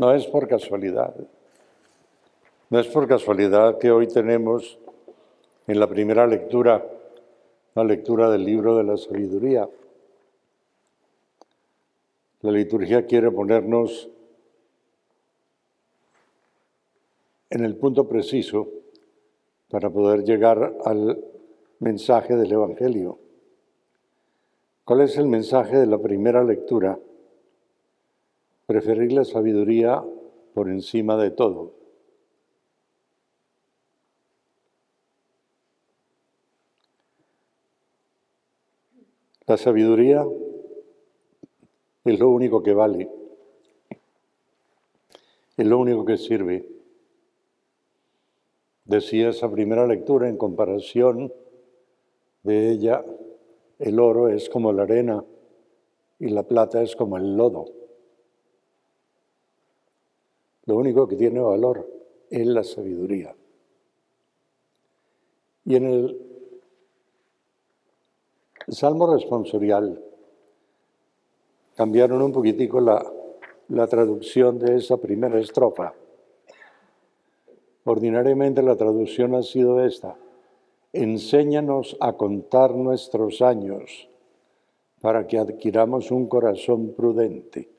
No es por casualidad. No es por casualidad que hoy tenemos en la primera lectura la lectura del libro de la sabiduría. La liturgia quiere ponernos en el punto preciso para poder llegar al mensaje del Evangelio. ¿Cuál es el mensaje de la primera lectura? Preferir la sabiduría por encima de todo. La sabiduría es lo único que vale, es lo único que sirve. Decía esa primera lectura en comparación de ella, el oro es como la arena y la plata es como el lodo. Lo único que tiene valor es la sabiduría. Y en el Salmo responsorial cambiaron un poquitico la, la traducción de esa primera estrofa. Ordinariamente la traducción ha sido esta. Enséñanos a contar nuestros años para que adquiramos un corazón prudente.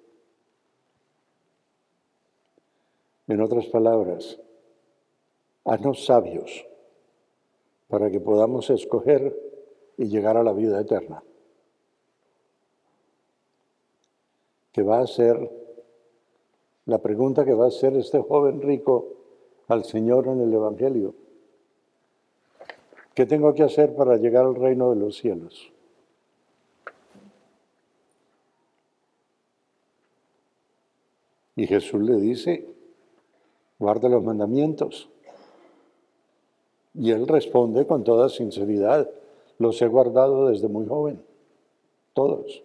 En otras palabras, haznos sabios para que podamos escoger y llegar a la vida eterna. Que va a ser la pregunta que va a hacer este joven rico al Señor en el Evangelio. ¿Qué tengo que hacer para llegar al reino de los cielos? Y Jesús le dice, guarda los mandamientos. Y él responde con toda sinceridad, los he guardado desde muy joven, todos.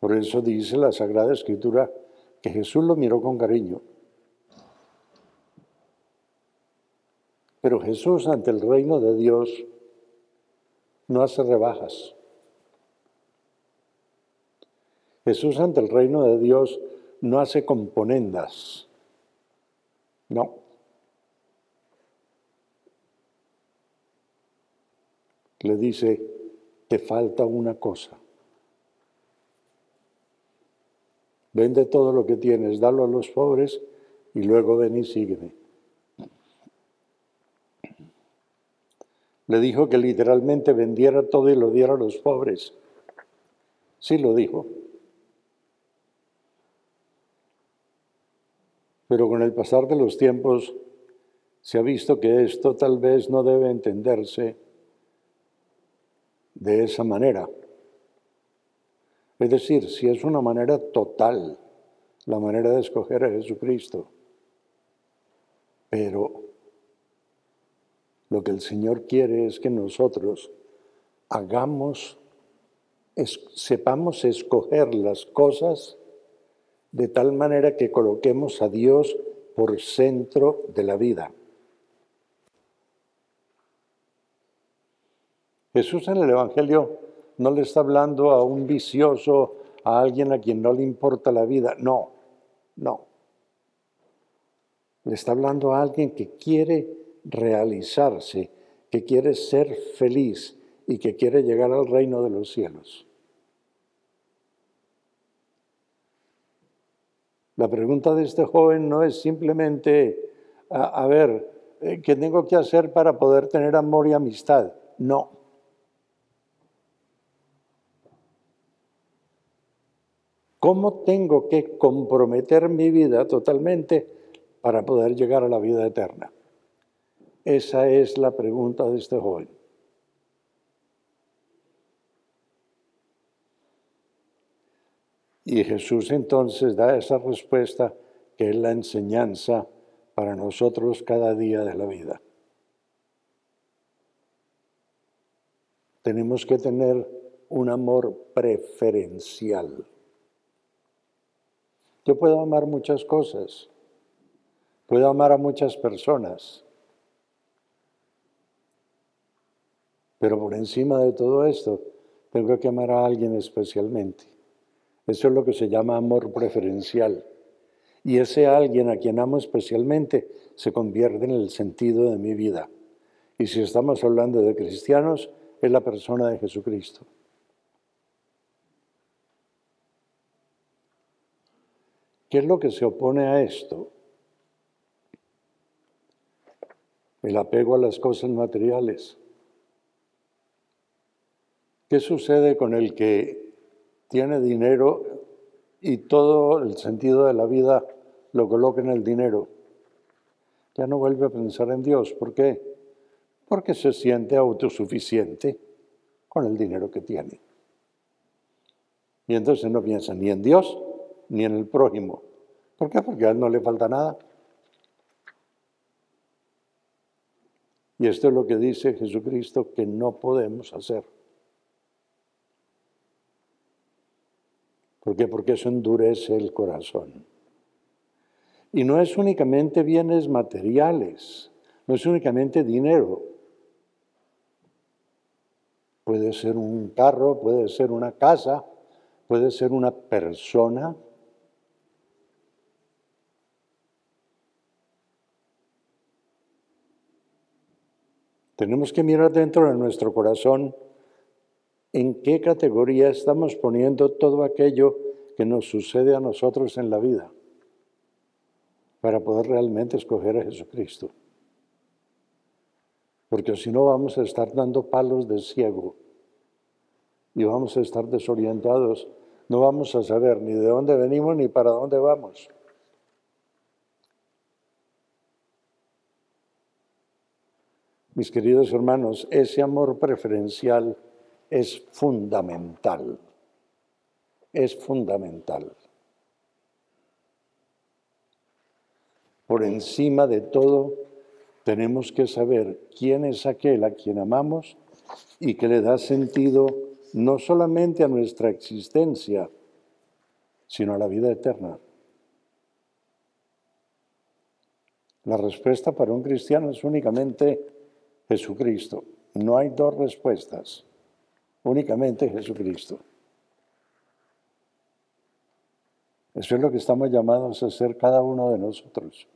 Por eso dice la Sagrada Escritura que Jesús lo miró con cariño. Pero Jesús ante el reino de Dios no hace rebajas. Jesús ante el reino de Dios no hace componendas. No. le dice, te falta una cosa. Vende todo lo que tienes, dalo a los pobres y luego ven y sígueme. Le dijo que literalmente vendiera todo y lo diera a los pobres. Sí lo dijo. Pero con el pasar de los tiempos se ha visto que esto tal vez no debe entenderse de esa manera. Es decir, si es una manera total, la manera de escoger a Jesucristo. Pero lo que el Señor quiere es que nosotros hagamos, sepamos escoger las cosas de tal manera que coloquemos a Dios por centro de la vida. Jesús en el Evangelio no le está hablando a un vicioso, a alguien a quien no le importa la vida. No, no. Le está hablando a alguien que quiere realizarse, que quiere ser feliz y que quiere llegar al reino de los cielos. La pregunta de este joven no es simplemente, a, ver, eh, ¿qué tengo que hacer para poder tener amor y amistad? No. ¿Cómo tengo que comprometer mi vida totalmente para poder llegar a la vida eterna? Esa es la pregunta de este joven. Y Jesús entonces da esa respuesta que es la enseñanza para nosotros cada día de la vida. Tenemos que tener un amor preferencial. Yo puedo amar muchas cosas, puedo amar a muchas personas, pero por encima de todo esto tengo que amar a alguien especialmente. Eso es lo que se llama amor preferencial. Y ese alguien a quien amo especialmente se convierte en el sentido de mi vida. Y si estamos hablando de cristianos, es la persona de Jesucristo. ¿Qué es lo que se opone a esto? El apego a las cosas materiales. ¿Qué sucede con el que tiene dinero y todo el sentido de la vida lo coloca en el dinero? Ya no vuelve a pensar en Dios. ¿Por qué? Porque se siente autosuficiente con el dinero que tiene. Y entonces no piensa ni en Dios ni en el prójimo. ¿Por qué? Porque a él no le falta nada. Y esto es lo que dice Jesucristo que no podemos hacer. ¿Por qué? Porque eso endurece el corazón. Y no es únicamente bienes materiales, no es únicamente dinero. Puede ser un carro, puede ser una casa, puede ser una persona, Tenemos que mirar dentro de nuestro corazón en qué categoría estamos poniendo todo aquello que nos sucede a nosotros en la vida para poder realmente escoger a Jesucristo. Porque si no vamos a estar dando palos de ciego y vamos a estar desorientados, no vamos a saber ni de dónde venimos ni para dónde vamos. Mis queridos hermanos, ese amor preferencial es fundamental, es fundamental. Por encima de todo, tenemos que saber quién es aquel a quien amamos y que le da sentido no solamente a nuestra existencia, sino a la vida eterna. La respuesta para un cristiano es únicamente Jesucristo. No hay dos respuestas, únicamente Jesucristo. Eso es lo que estamos llamados a hacer cada uno de nosotros.